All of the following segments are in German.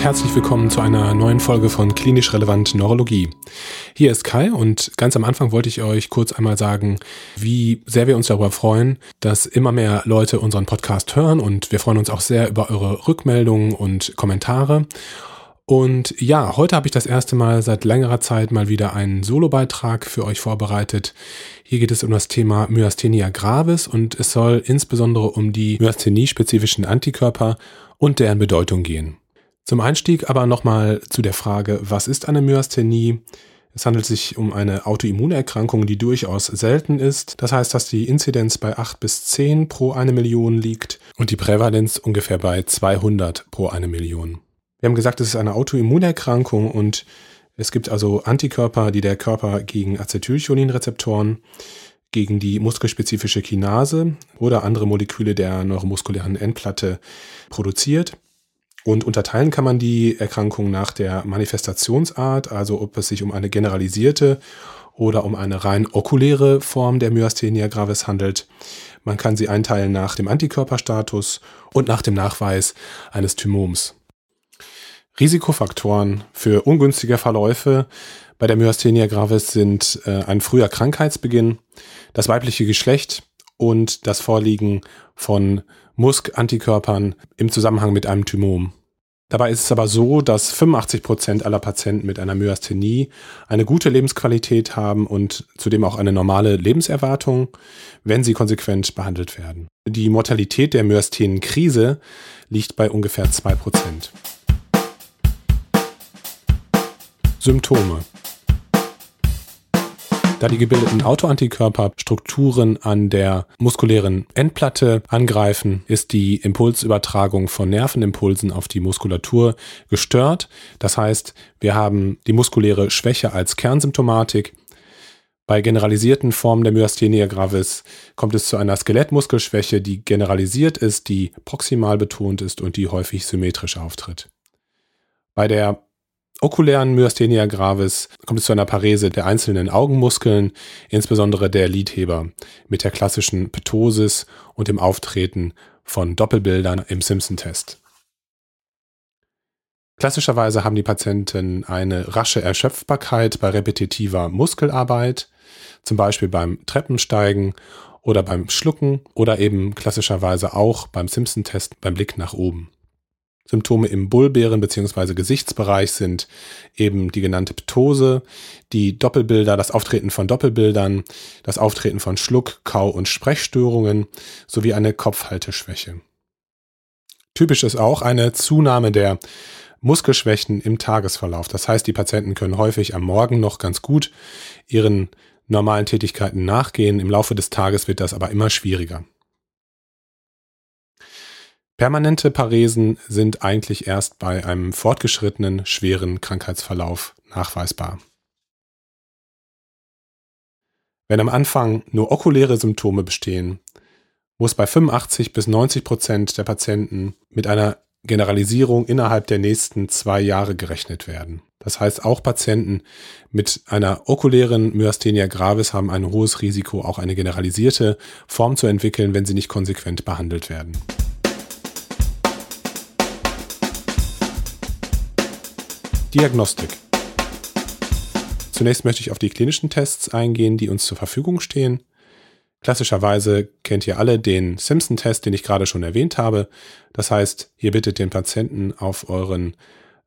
Herzlich willkommen zu einer neuen Folge von Klinisch Relevant Neurologie. Hier ist Kai und ganz am Anfang wollte ich euch kurz einmal sagen, wie sehr wir uns darüber freuen, dass immer mehr Leute unseren Podcast hören und wir freuen uns auch sehr über eure Rückmeldungen und Kommentare. Und ja, heute habe ich das erste Mal seit längerer Zeit mal wieder einen Solobeitrag für euch vorbereitet. Hier geht es um das Thema Myasthenia gravis und es soll insbesondere um die Myasthenie-spezifischen Antikörper und deren Bedeutung gehen. Zum Einstieg aber nochmal zu der Frage, was ist eine Myasthenie? Es handelt sich um eine Autoimmunerkrankung, die durchaus selten ist. Das heißt, dass die Inzidenz bei 8 bis 10 pro eine Million liegt und die Prävalenz ungefähr bei 200 pro eine Million. Wir haben gesagt, es ist eine Autoimmunerkrankung und es gibt also Antikörper, die der Körper gegen Acetylcholinrezeptoren, gegen die muskelspezifische Kinase oder andere Moleküle der neuromuskulären Endplatte produziert. Und unterteilen kann man die Erkrankung nach der Manifestationsart, also ob es sich um eine generalisierte oder um eine rein okuläre Form der Myasthenia gravis handelt. Man kann sie einteilen nach dem Antikörperstatus und nach dem Nachweis eines Thymoms. Risikofaktoren für ungünstige Verläufe bei der Myasthenia gravis sind äh, ein früher Krankheitsbeginn, das weibliche Geschlecht und das Vorliegen von Musk-Antikörpern im Zusammenhang mit einem Thymom. Dabei ist es aber so, dass 85 Prozent aller Patienten mit einer Myasthenie eine gute Lebensqualität haben und zudem auch eine normale Lebenserwartung, wenn sie konsequent behandelt werden. Die Mortalität der Myasthenenkrise liegt bei ungefähr 2 Prozent. Symptome da die gebildeten Autoantikörper Strukturen an der muskulären Endplatte angreifen, ist die Impulsübertragung von Nervenimpulsen auf die Muskulatur gestört. Das heißt, wir haben die muskuläre Schwäche als Kernsymptomatik. Bei generalisierten Formen der Myasthenia gravis kommt es zu einer Skelettmuskelschwäche, die generalisiert ist, die proximal betont ist und die häufig symmetrisch auftritt. Bei der okulären Myasthenia gravis kommt es zu einer Parese der einzelnen Augenmuskeln, insbesondere der Lidheber, mit der klassischen Ptosis und dem Auftreten von Doppelbildern im Simpson-Test. Klassischerweise haben die Patienten eine rasche Erschöpfbarkeit bei repetitiver Muskelarbeit, zum Beispiel beim Treppensteigen oder beim Schlucken oder eben klassischerweise auch beim Simpson-Test beim Blick nach oben. Symptome im Bullbären- bzw. Gesichtsbereich sind eben die genannte Ptose, die Doppelbilder, das Auftreten von Doppelbildern, das Auftreten von Schluck-, Kau- und Sprechstörungen sowie eine Kopfhalteschwäche. Typisch ist auch eine Zunahme der Muskelschwächen im Tagesverlauf. Das heißt, die Patienten können häufig am Morgen noch ganz gut ihren normalen Tätigkeiten nachgehen. Im Laufe des Tages wird das aber immer schwieriger. Permanente Paresen sind eigentlich erst bei einem fortgeschrittenen, schweren Krankheitsverlauf nachweisbar. Wenn am Anfang nur okuläre Symptome bestehen, muss bei 85 bis 90 Prozent der Patienten mit einer Generalisierung innerhalb der nächsten zwei Jahre gerechnet werden. Das heißt, auch Patienten mit einer okulären Myasthenia gravis haben ein hohes Risiko, auch eine generalisierte Form zu entwickeln, wenn sie nicht konsequent behandelt werden. Diagnostik. Zunächst möchte ich auf die klinischen Tests eingehen, die uns zur Verfügung stehen. Klassischerweise kennt ihr alle den Simpson-Test, den ich gerade schon erwähnt habe. Das heißt, ihr bittet den Patienten auf euren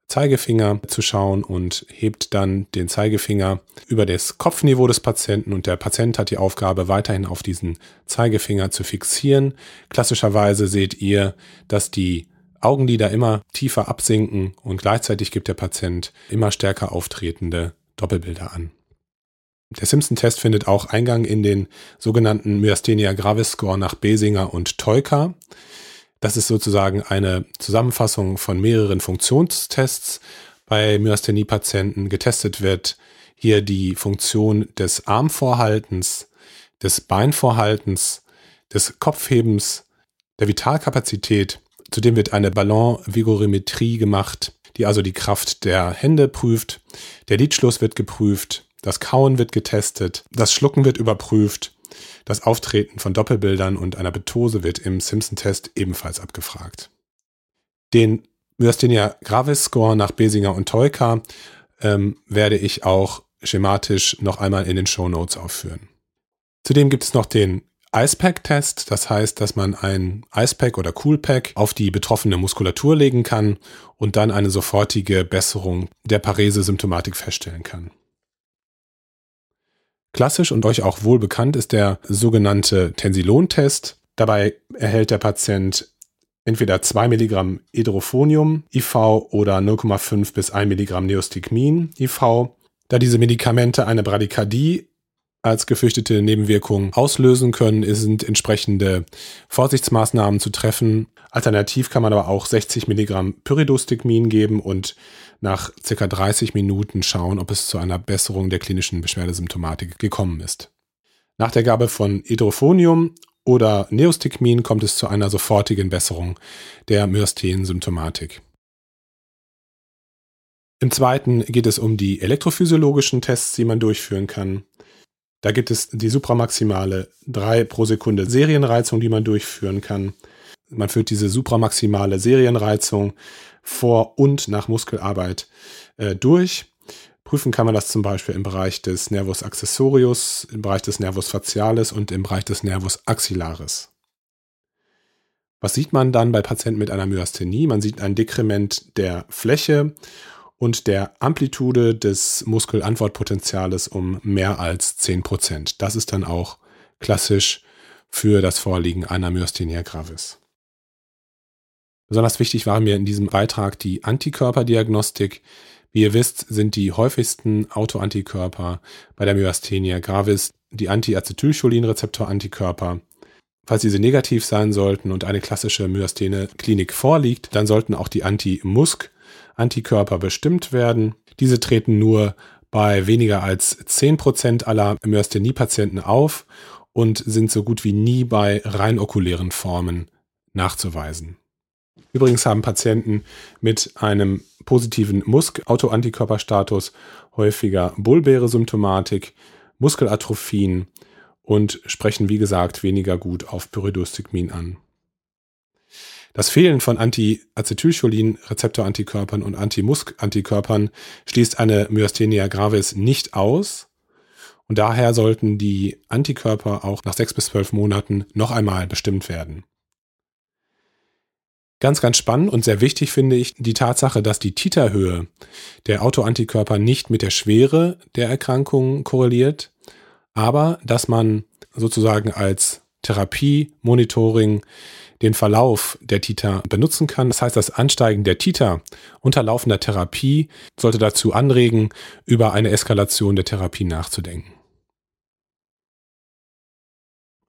Zeigefinger zu schauen und hebt dann den Zeigefinger über das Kopfniveau des Patienten und der Patient hat die Aufgabe, weiterhin auf diesen Zeigefinger zu fixieren. Klassischerweise seht ihr, dass die Augenlider immer tiefer absinken und gleichzeitig gibt der Patient immer stärker auftretende Doppelbilder an. Der Simpson-Test findet auch Eingang in den sogenannten Myasthenia Gravis Score nach Besinger und Teuka. Das ist sozusagen eine Zusammenfassung von mehreren Funktionstests bei Myasthenie-Patienten. Getestet wird hier die Funktion des Armvorhaltens, des Beinvorhaltens, des Kopfhebens, der Vitalkapazität Zudem wird eine Ballon-Vigorimetrie gemacht, die also die Kraft der Hände prüft. Der Lidschluss wird geprüft, das Kauen wird getestet, das Schlucken wird überprüft, das Auftreten von Doppelbildern und einer Betose wird im Simpson-Test ebenfalls abgefragt. Den Myasthenia gravis Score nach Besinger und Teuka ähm, werde ich auch schematisch noch einmal in den Show Notes aufführen. Zudem gibt es noch den Icepack-Test. Das heißt, dass man ein Icepack oder Coolpack auf die betroffene Muskulatur legen kann und dann eine sofortige Besserung der Parese-Symptomatik feststellen kann. Klassisch und euch auch wohl bekannt ist der sogenannte Tensilon-Test. Dabei erhält der Patient entweder 2 Milligramm Hydrophonium IV oder 0,5 bis 1 Milligramm Neostigmin IV. Da diese Medikamente eine Bradykardie als gefürchtete Nebenwirkung auslösen können, sind entsprechende Vorsichtsmaßnahmen zu treffen. Alternativ kann man aber auch 60 Milligramm Pyridostigmin geben und nach circa 30 Minuten schauen, ob es zu einer Besserung der klinischen Beschwerdesymptomatik gekommen ist. Nach der Gabe von Hydrophonium oder Neostigmin kommt es zu einer sofortigen Besserung der Myasthen-Symptomatik. Im zweiten geht es um die elektrophysiologischen Tests, die man durchführen kann. Da gibt es die supramaximale 3 pro Sekunde Serienreizung, die man durchführen kann. Man führt diese supramaximale Serienreizung vor und nach Muskelarbeit äh, durch. Prüfen kann man das zum Beispiel im Bereich des Nervus accessorius, im Bereich des Nervus facialis und im Bereich des Nervus axillaris. Was sieht man dann bei Patienten mit einer Myasthenie? Man sieht ein Dekrement der Fläche und der Amplitude des Muskelantwortpotenziales um mehr als 10%. Das ist dann auch klassisch für das Vorliegen einer Myasthenia gravis. Besonders wichtig war mir in diesem Beitrag die Antikörperdiagnostik. Wie ihr wisst, sind die häufigsten Autoantikörper bei der Myasthenia gravis die Anti-Acetylcholinrezeptor-Antikörper. Falls diese negativ sein sollten und eine klassische Myasthene-Klinik vorliegt, dann sollten auch die Anti-Musk Antikörper bestimmt werden. Diese treten nur bei weniger als 10% aller Myasthenie-Patienten auf und sind so gut wie nie bei rein okulären Formen nachzuweisen. Übrigens haben Patienten mit einem positiven Musk-Autoantikörperstatus häufiger bulbäre Symptomatik, Muskelatrophien und sprechen, wie gesagt, weniger gut auf Pyridostigmin an. Das Fehlen von Anti-Acetylcholin-Rezeptorantikörpern und Anti-Musk-Antikörpern schließt eine Myasthenia gravis nicht aus. Und daher sollten die Antikörper auch nach sechs bis zwölf Monaten noch einmal bestimmt werden. Ganz, ganz spannend und sehr wichtig finde ich die Tatsache, dass die Titerhöhe der Autoantikörper nicht mit der Schwere der Erkrankung korreliert, aber dass man sozusagen als Therapie, Monitoring den Verlauf der Titer benutzen kann. Das heißt, das Ansteigen der Titer unter laufender Therapie sollte dazu anregen, über eine Eskalation der Therapie nachzudenken.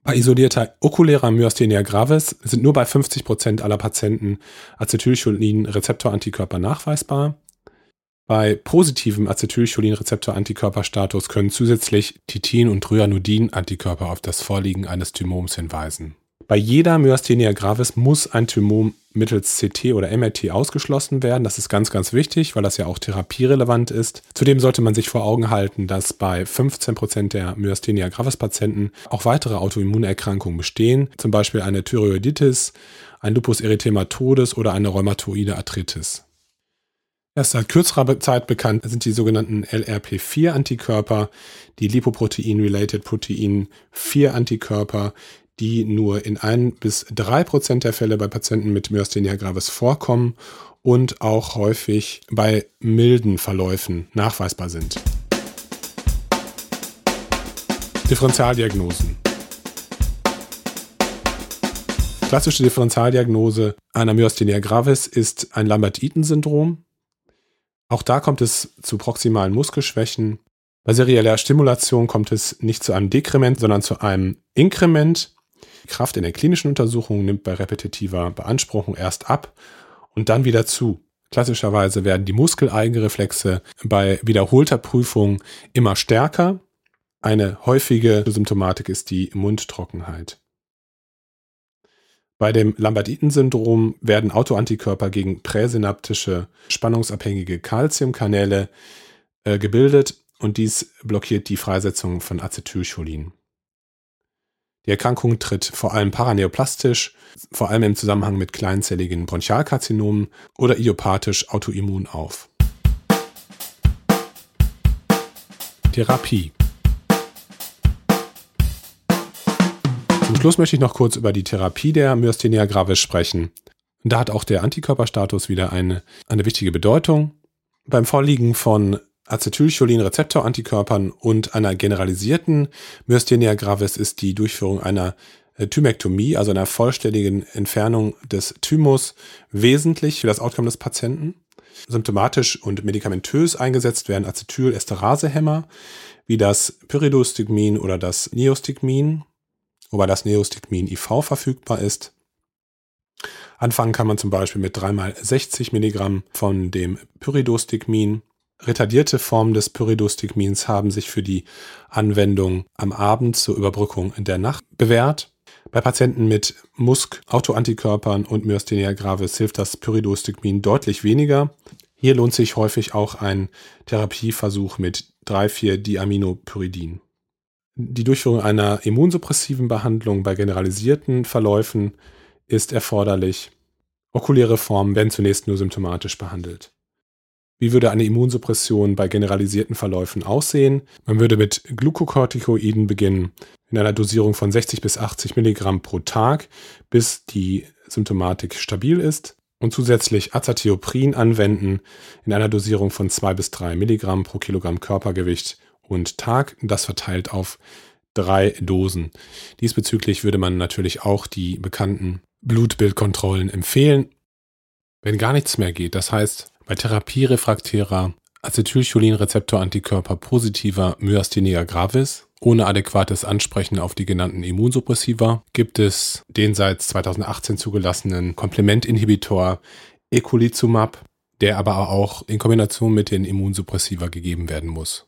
Bei isolierter okulärer Myasthenia gravis sind nur bei 50 Prozent aller Patienten Acetylcholin-Rezeptorantikörper nachweisbar. Bei positivem Acetylcholin-Rezeptor-Antikörperstatus können zusätzlich Titin- und Ryanodin-Antikörper auf das Vorliegen eines Tumors hinweisen. Bei jeder Myasthenia gravis muss ein Tumor mittels CT oder MRT ausgeschlossen werden. Das ist ganz, ganz wichtig, weil das ja auch therapierelevant ist. Zudem sollte man sich vor Augen halten, dass bei 15 Prozent der Myasthenia gravis Patienten auch weitere Autoimmunerkrankungen bestehen, zum Beispiel eine Thyreoiditis, ein Lupus erythematodes oder eine rheumatoide Arthritis. Erst seit kürzerer Zeit bekannt sind die sogenannten LRP4-Antikörper, die Lipoprotein-Related Protein 4-Antikörper, die nur in ein bis drei Prozent der Fälle bei Patienten mit Myasthenia gravis vorkommen und auch häufig bei milden Verläufen nachweisbar sind. Differentialdiagnosen. Klassische Differentialdiagnose einer Myasthenia gravis ist ein Lambert-Eaton-Syndrom. Auch da kommt es zu proximalen Muskelschwächen. Bei serieller Stimulation kommt es nicht zu einem Dekrement, sondern zu einem Inkrement Kraft in der klinischen Untersuchung nimmt bei repetitiver Beanspruchung erst ab und dann wieder zu. Klassischerweise werden die Muskeleigenreflexe bei wiederholter Prüfung immer stärker. Eine häufige Symptomatik ist die Mundtrockenheit. Bei dem Lambert-Eaton-Syndrom werden Autoantikörper gegen präsynaptische spannungsabhängige Calciumkanäle äh, gebildet und dies blockiert die Freisetzung von Acetylcholin. Die Erkrankung tritt vor allem paraneoplastisch, vor allem im Zusammenhang mit kleinzelligen Bronchialkarzinomen oder idiopathisch autoimmun auf. Therapie Zum Schluss möchte ich noch kurz über die Therapie der Myasthenia gravis sprechen. Da hat auch der Antikörperstatus wieder eine, eine wichtige Bedeutung. Beim Vorliegen von Acetylcholin-Rezeptor-Antikörpern und einer generalisierten Myasthenia gravis ist die Durchführung einer äh, Thymektomie, also einer vollständigen Entfernung des Thymus, wesentlich für das Outcome des Patienten. Symptomatisch und medikamentös eingesetzt werden Acetylesterasehämmer wie das Pyridostigmin oder das Neostigmin, wobei das Neostigmin IV verfügbar ist. Anfangen kann man zum Beispiel mit 3x60 Milligramm von dem Pyridostigmin Retardierte Formen des Pyridostigmins haben sich für die Anwendung am Abend zur Überbrückung der Nacht bewährt. Bei Patienten mit MuSK, und Myasthenia gravis hilft das Pyridostigmin deutlich weniger. Hier lohnt sich häufig auch ein Therapieversuch mit 3,4-Diaminopyridin. Die Durchführung einer immunsuppressiven Behandlung bei generalisierten Verläufen ist erforderlich. Okuläre Formen werden zunächst nur symptomatisch behandelt. Wie würde eine Immunsuppression bei generalisierten Verläufen aussehen? Man würde mit Glukokortikoiden beginnen, in einer Dosierung von 60 bis 80 Milligramm pro Tag, bis die Symptomatik stabil ist und zusätzlich Azatheoprin anwenden in einer Dosierung von 2 bis 3 Milligramm pro Kilogramm Körpergewicht und Tag, das verteilt auf drei Dosen. Diesbezüglich würde man natürlich auch die bekannten Blutbildkontrollen empfehlen. Wenn gar nichts mehr geht, das heißt, bei therapierefraktärer Acetylcholinrezeptorantikörper positiver Myasthenia gravis ohne adäquates Ansprechen auf die genannten Immunsuppressiva gibt es den seit 2018 zugelassenen Komplementinhibitor Eculizumab, der aber auch in Kombination mit den Immunsuppressiva gegeben werden muss.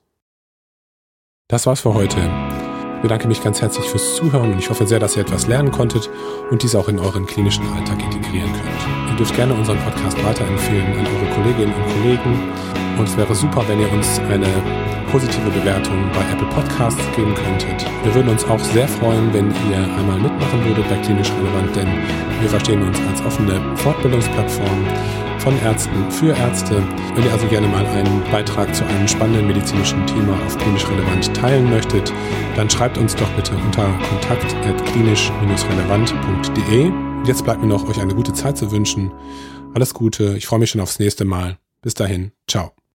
Das war's für heute. Ich bedanke mich ganz herzlich fürs Zuhören und ich hoffe sehr, dass ihr etwas lernen konntet und dies auch in euren klinischen Alltag integrieren könnt. Ihr dürft gerne unseren Podcast weiterempfehlen an eure Kolleginnen und Kollegen und es wäre super, wenn ihr uns eine positive Bewertung bei Apple Podcasts geben könntet. Wir würden uns auch sehr freuen, wenn ihr einmal mitmachen würdet bei Klinisch Relevant, denn wir verstehen uns als offene Fortbildungsplattform von Ärzten für Ärzte. Wenn ihr also gerne mal einen Beitrag zu einem spannenden medizinischen Thema auf klinisch relevant teilen möchtet, dann schreibt uns doch bitte unter kontakt.klinisch-relevant.de. Jetzt bleibt mir noch, euch eine gute Zeit zu wünschen. Alles Gute, ich freue mich schon aufs nächste Mal. Bis dahin, ciao.